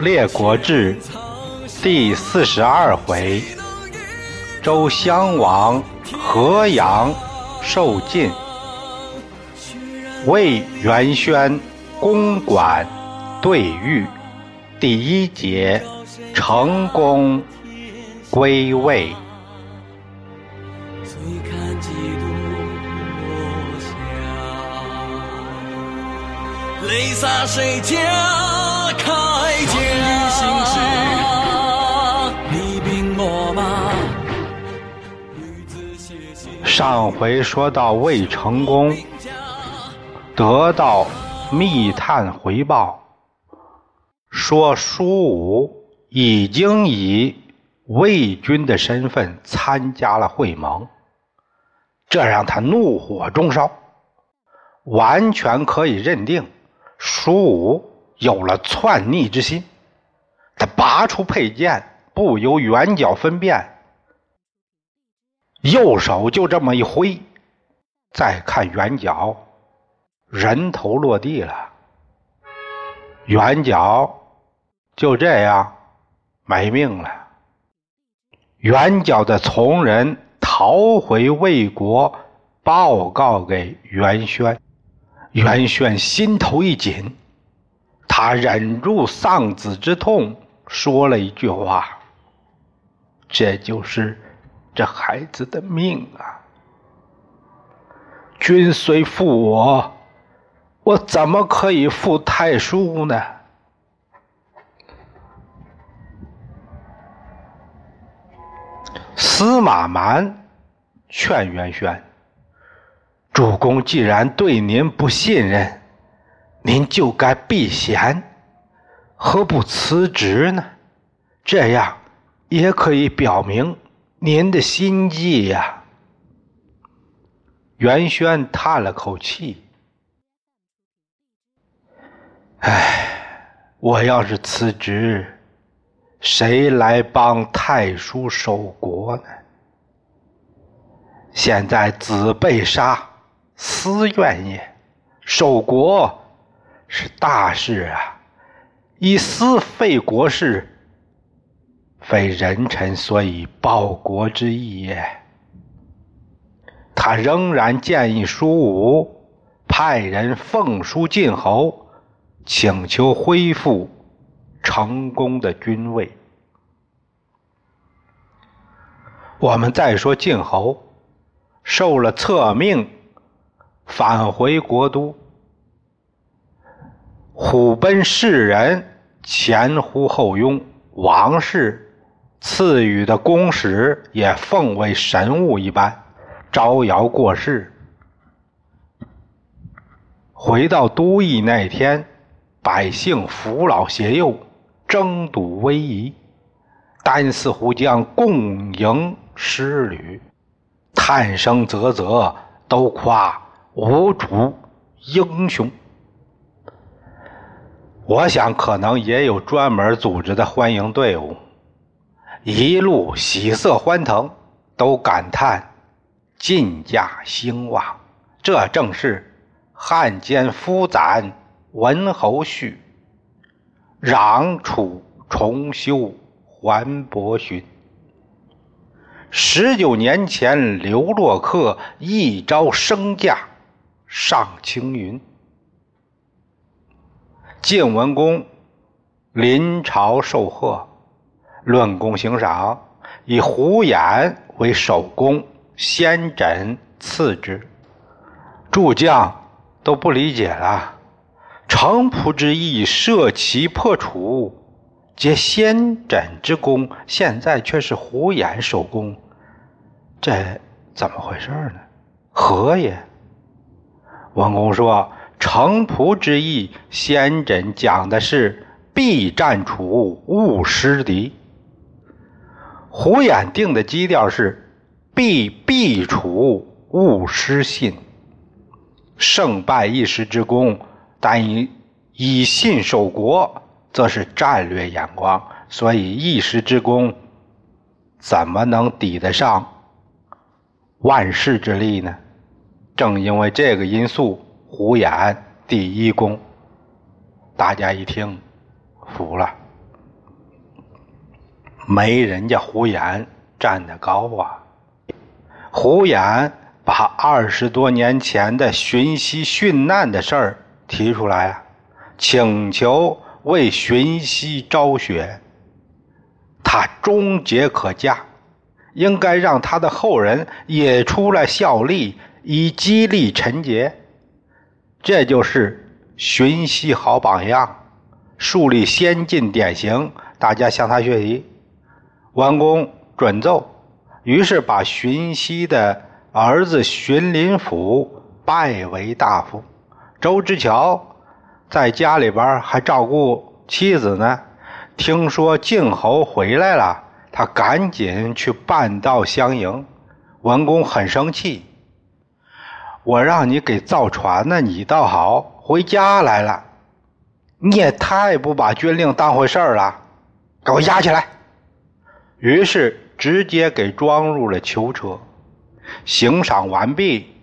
列国志第四十二回，周襄王河阳受晋，魏元宣公馆对玉。第一节成功归位位。上回说到魏成功得到密探回报，说苏武已经以魏军的身份参加了会盟，这让他怒火中烧，完全可以认定。苏武有了篡逆之心，他拔出佩剑，不由圆角分辨，右手就这么一挥，再看圆角，人头落地了，圆角就这样没命了。圆角的从人逃回魏国，报告给元轩。袁轩心头一紧，他忍住丧子之痛，说了一句话：“这就是这孩子的命啊！君虽负我，我怎么可以负太叔呢？”司马蛮劝袁轩。主公既然对您不信任，您就该避嫌，何不辞职呢？这样也可以表明您的心迹呀。袁轩叹了口气：“唉，我要是辞职，谁来帮太叔守国呢？现在子被杀。”私怨也，守国是大事啊！以私废国事，非人臣所以报国之意也。他仍然建议苏武派人奉书晋侯，请求恢复成功的君位。我们再说晋侯受了册命。返回国都，虎贲世人前呼后拥，王室赐予的公使也奉为神物一般，招摇过市。回到都邑那天，百姓扶老携幼，争睹威仪，单四虎将共迎诗旅，叹声啧啧，都夸。无主英雄，我想可能也有专门组织的欢迎队伍，一路喜色欢腾，都感叹晋家兴旺。这正是汉奸夫斩文侯胥，攘楚重修桓伯勋。十九年前，刘洛克一朝升驾。上青云，晋文公临朝受贺，论功行赏，以胡衍为首功，先轸次之。诸将都不理解了，城濮之役设齐破楚，皆先轸之功，现在却是胡衍首功，这怎么回事呢？何也？文公说：“城濮之役，先轸讲的是必战楚，勿失敌；胡衍定的基调是必避楚，勿失信。胜败一时之功，但以以信守国，则是战略眼光。所以一时之功，怎么能抵得上万世之力呢？”正因为这个因素，胡衍第一功。大家一听，服了。没人家胡延站得高啊！胡延把二十多年前的荀息殉难的事儿提出来啊，请求为荀息昭雪。他终节可嘉，应该让他的后人也出来效力，以激励陈杰。这就是荀息好榜样，树立先进典型，大家向他学习。完公准奏，于是把荀息的儿子荀林甫拜为大夫。周之乔在家里边还照顾妻子呢。听说晋侯回来了，他赶紧去半道相迎。文公很生气：“我让你给造船呢，你倒好，回家来了。你也太不把军令当回事儿了，给我押起来。”于是直接给装入了囚车。刑赏完毕，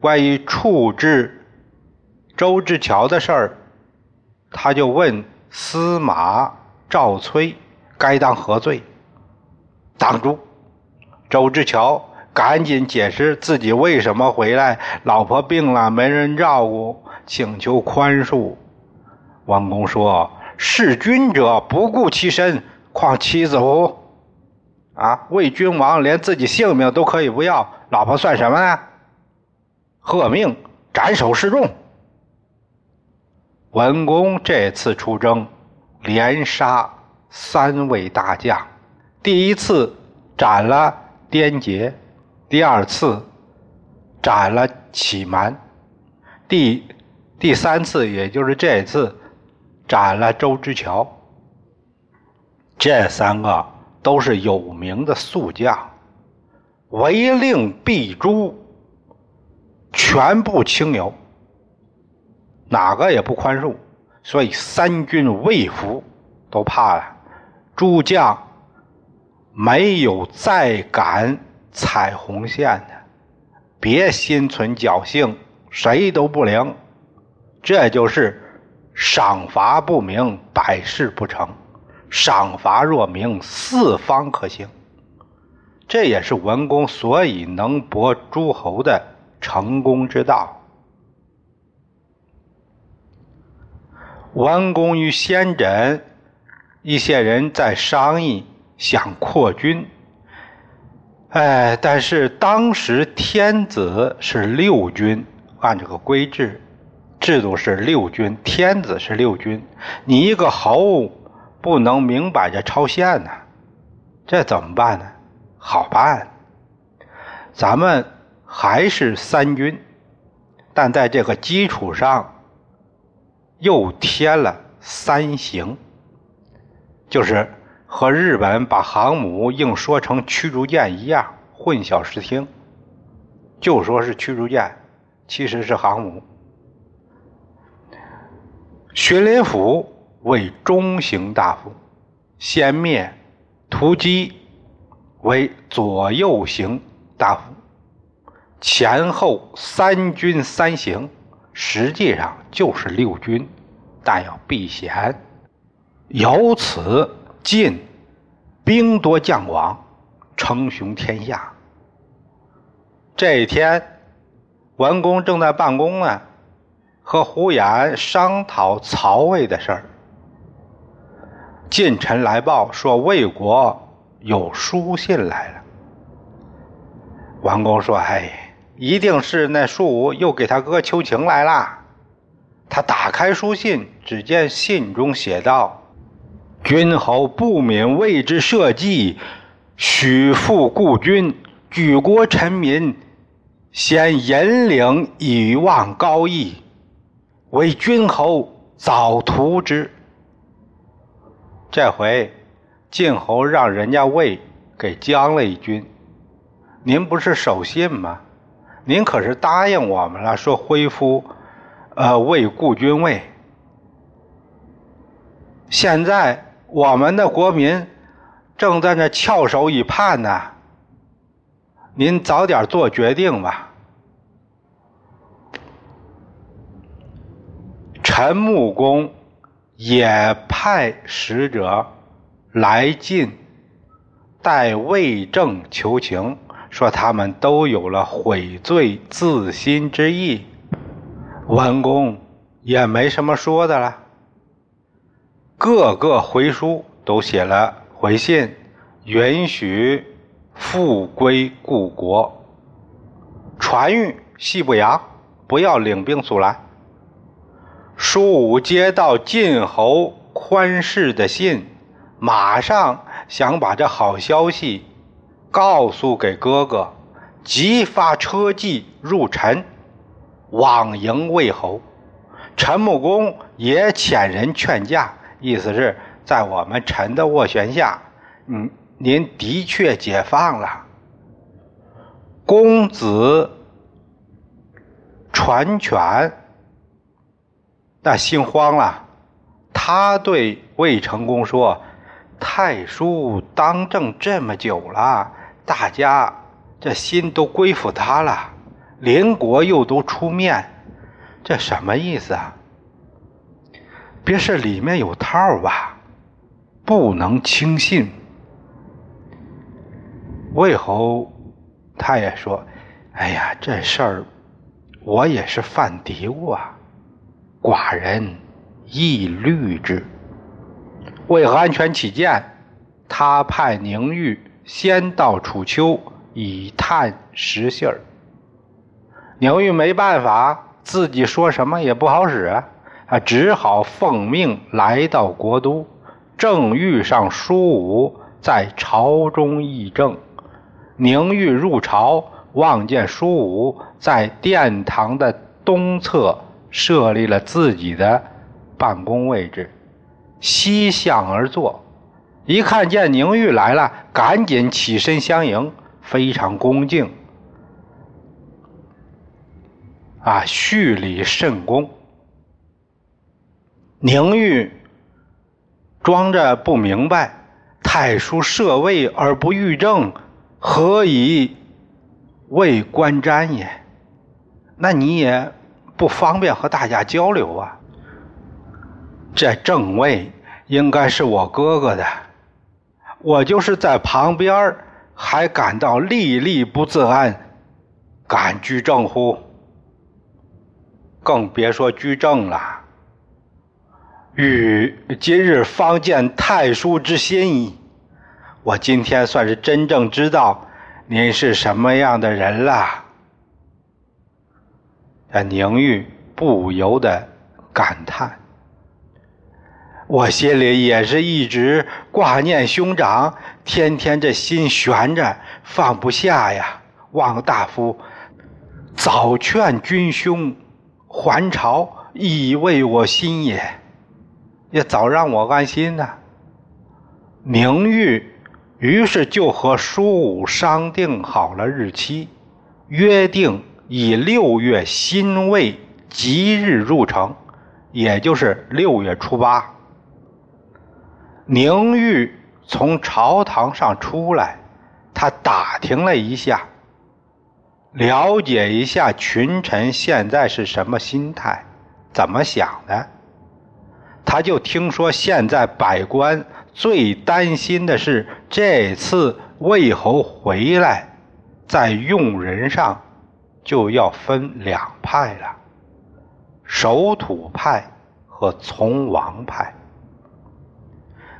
关于处置周志桥的事儿，他就问司马赵崔该当何罪。挡住！周志桥赶紧解释自己为什么回来，老婆病了，没人照顾，请求宽恕。王公说：“弑君者不顾其身，况妻子乎？”啊！为君王，连自己性命都可以不要，老婆算什么呢？喝命斩首示众。文公这次出征，连杀三位大将。第一次斩了颠杰，第二次斩了启蛮，第第三次，也就是这次，斩了周之乔。这三个。都是有名的宿将，违令必诛，全部清流，哪个也不宽恕，所以三军畏服，都怕了。诸将没有再敢踩红线的，别心存侥幸，谁都不灵。这就是赏罚不明，百事不成。赏罚若明，四方可行。这也是文公所以能博诸侯的成功之道。文公与先轸一些人在商议，想扩军。哎，但是当时天子是六军，按这个规制制度是六军，天子是六军，你一个侯。不能明摆着超限呢，这怎么办呢？好办，咱们还是三军，但在这个基础上又添了三行，就是和日本把航母硬说成驱逐舰一样，混淆视听，就说是驱逐舰，其实是航母。荀林甫。为中行大夫，先灭屠基为左右行大夫，前后三军三行，实际上就是六军，但要避嫌。由此晋兵多将广，称雄天下。这一天，文公正在办公呢，和胡衍商讨曹魏的事儿。近臣来报说，魏国有书信来了。王公说：“哎，一定是那树武又给他哥求情来了。”他打开书信，只见信中写道：“君侯不敏为之社稷，许复故君，举国臣民，先引领以望高义，为君侯早图之。”这回晋侯让人家魏给将了一军，您不是守信吗？您可是答应我们了，说恢复呃魏故君位。现在我们的国民正在那翘首以盼呢，您早点做决定吧。陈穆公也派使者来晋，代魏政求情，说他们都有了悔罪自新之意。文公也没什么说的了，各个回书都写了回信，允许复归故国，传谕西不阳不要领兵阻拦。舒武接到晋侯宽氏的信，马上想把这好消息告诉给哥哥，即发车骑入陈，往迎魏侯。陈穆公也遣人劝驾，意思是在我们臣的斡旋下，嗯，您的确解放了。公子传权。那心慌了，他对魏成功说：“太叔当政这么久了，大家这心都归附他了，邻国又都出面，这什么意思啊？别是里面有套吧？不能轻信。”魏侯他也说：“哎呀，这事儿我也是犯嘀咕啊。”寡人亦虑之。为安全起见，他派宁玉先到楚丘以探实信儿。宁玉没办法，自己说什么也不好使啊，只好奉命来到国都，正遇上舒武在朝中议政。宁玉入朝，望见舒武在殿堂的东侧。设立了自己的办公位置，西向而坐。一看见宁玉来了，赶紧起身相迎，非常恭敬。啊，叙礼甚恭。宁玉装着不明白：“太叔设位而不御政，何以为观瞻也？”那你也。不方便和大家交流啊！这正位应该是我哥哥的，我就是在旁边还感到历历不自安，敢居正乎？更别说居正了。与今日方见太叔之心意，我今天算是真正知道您是什么样的人了。这宁玉不由得感叹：“我心里也是一直挂念兄长，天天这心悬着，放不下呀。望大夫早劝君兄还朝，以慰我心也，也早让我安心呐。”宁玉于是就和舒武商定好了日期，约定。以六月辛未吉日入城，也就是六月初八。宁玉从朝堂上出来，他打听了一下，了解一下群臣现在是什么心态，怎么想的。他就听说现在百官最担心的是这次魏侯回来，在用人上。就要分两派了，守土派和从王派。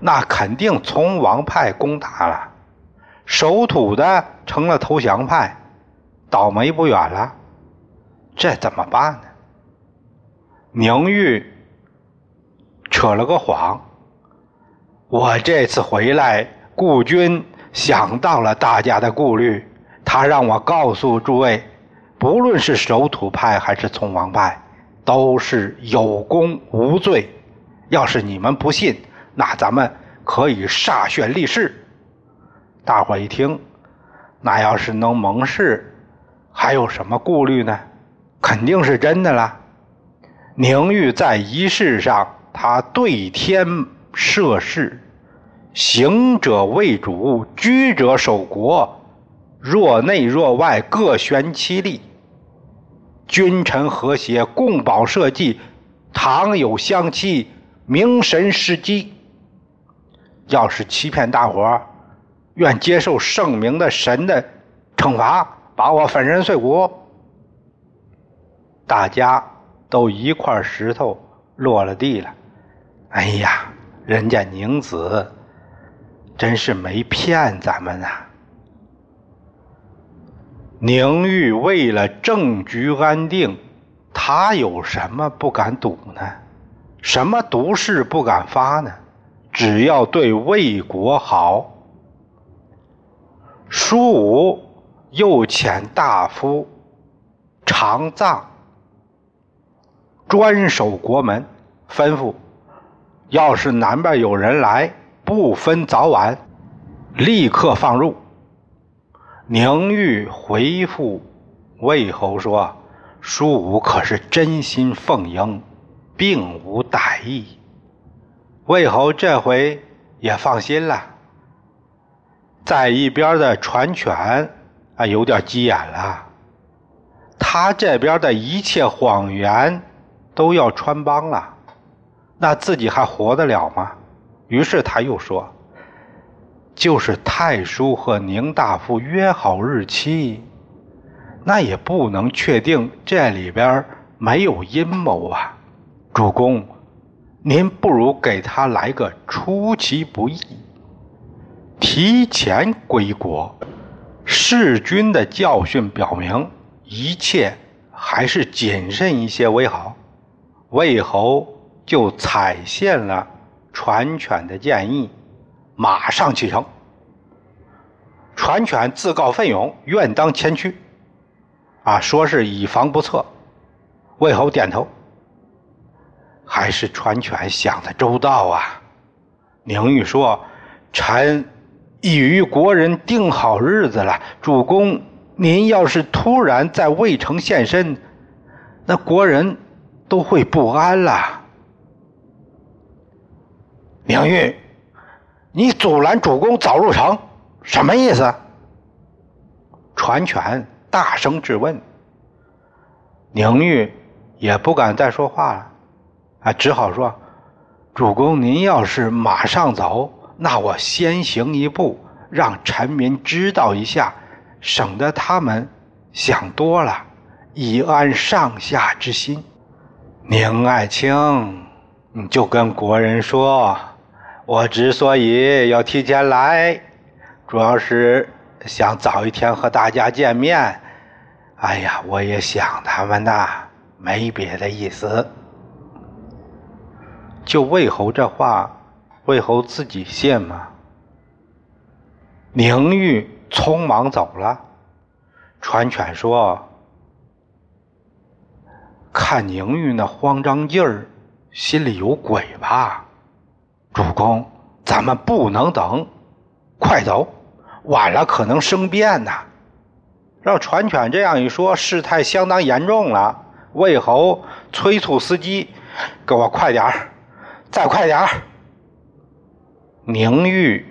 那肯定从王派攻打了，守土的成了投降派，倒霉不远了。这怎么办呢？宁玉扯了个谎，我这次回来，顾军想到了大家的顾虑，他让我告诉诸位。不论是守土派还是从王派，都是有功无罪。要是你们不信，那咱们可以歃血立誓。大伙一听，那要是能盟誓，还有什么顾虑呢？肯定是真的了。宁玉在仪式上，他对天设誓：行者为主，居者守国，若内若外各悬其利。君臣和谐，共保社稷。倘有相欺，明神失机。要是欺骗大伙愿接受圣明的神的惩罚，把我粉身碎骨。大家都一块石头落了地了。哎呀，人家宁子真是没骗咱们呐！宁玉为了政局安定，他有什么不敢赌呢？什么毒誓不敢发呢？只要对魏国好。苏武又遣大夫常臧专守国门，吩咐：要是南边有人来，不分早晚，立刻放入。宁玉回复魏侯说：“苏武可是真心奉迎，并无歹意。”魏侯这回也放心了。在一边的传犬啊，有点急眼了。他这边的一切谎言都要穿帮了，那自己还活得了吗？于是他又说。就是太叔和宁大夫约好日期，那也不能确定这里边没有阴谋啊！主公，您不如给他来个出其不意，提前归国。弑君的教训表明，一切还是谨慎一些为好。魏侯就采信了传犬的建议。马上启程。传犬自告奋勇，愿当前驱。啊，说是以防不测。魏侯点头。还是传犬想的周到啊。宁玉说：“臣已与国人定好日子了。主公，您要是突然在魏城现身，那国人都会不安了。”宁玉。你阻拦主公早入城，什么意思？传权大声质问。宁玉也不敢再说话了，啊，只好说：“主公，您要是马上走，那我先行一步，让臣民知道一下，省得他们想多了，以安上下之心。”宁爱卿，你就跟国人说。我之所以要提前来，主要是想早一天和大家见面。哎呀，我也想他们呐，没别的意思。就魏侯这话，魏侯自己信吗？宁玉匆忙走了，传犬说：“看宁玉那慌张劲儿，心里有鬼吧？”主公，咱们不能等，快走，晚了可能生变呐！让传犬这样一说，事态相当严重了。魏侯催促司机：“给我快点儿，再快点儿！”宁玉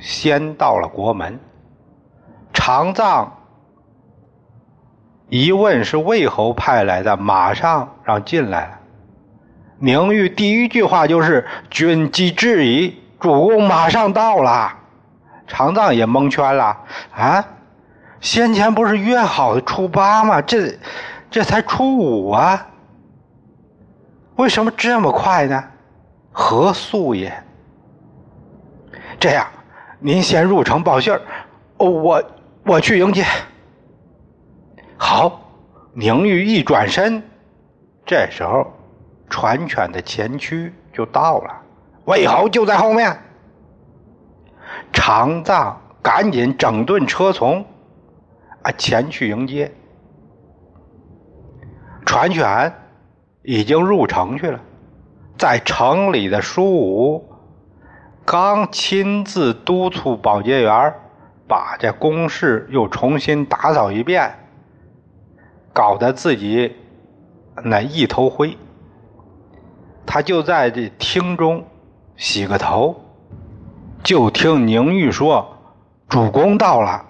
先到了国门，常藏一问是魏侯派来的，马上让进来了。宁玉第一句话就是“军机至矣”，主公马上到了。常藏也蒙圈了啊！先前不是约好的初八吗？这这才初五啊！为什么这么快呢？何速也？这样，您先入城报信儿，我我去迎接。好，宁玉一转身，这时候。传犬的前驱就到了，魏侯就在后面。常藏赶紧整顿车从，啊，前去迎接。传犬已经入城去了，在城里的舒武刚亲自督促保洁员把这宫室又重新打扫一遍，搞得自己那一头灰。他就在这厅中洗个头，就听宁玉说：“主公到了。”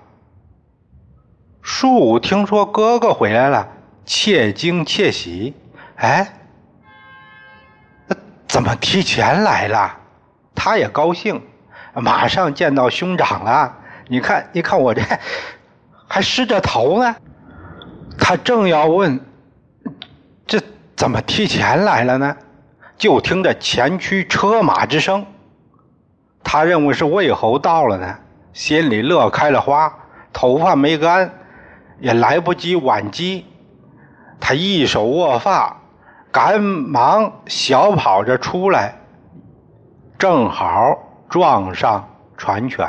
树武听说哥哥回来了，窃惊窃喜。哎，怎么提前来了？他也高兴，马上见到兄长了。你看，你看我这还湿着头呢。他正要问，这怎么提前来了呢？就听着前驱车马之声，他认为是魏侯到了呢，心里乐开了花。头发没干，也来不及挽机，他一手握发。赶忙小跑着出来，正好撞上传犬。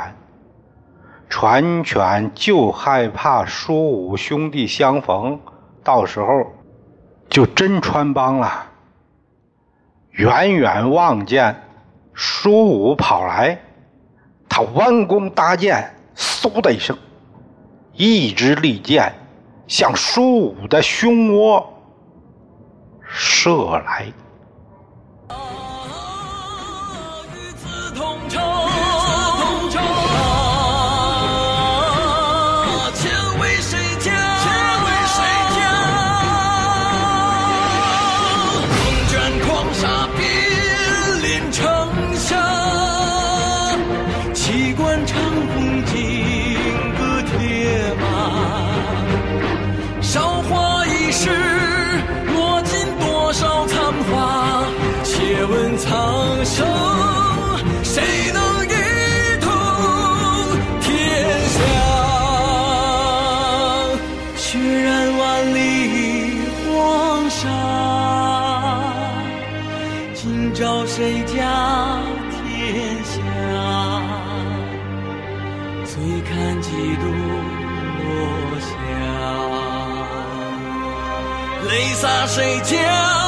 传犬就害怕舒武兄弟相逢，到时候就真穿帮了。远远望见舒武跑来，他弯弓搭箭，嗖的一声，一支利箭向舒武的胸窝。射来。血染万里黄沙今朝谁家天下醉看几度落霞泪洒谁家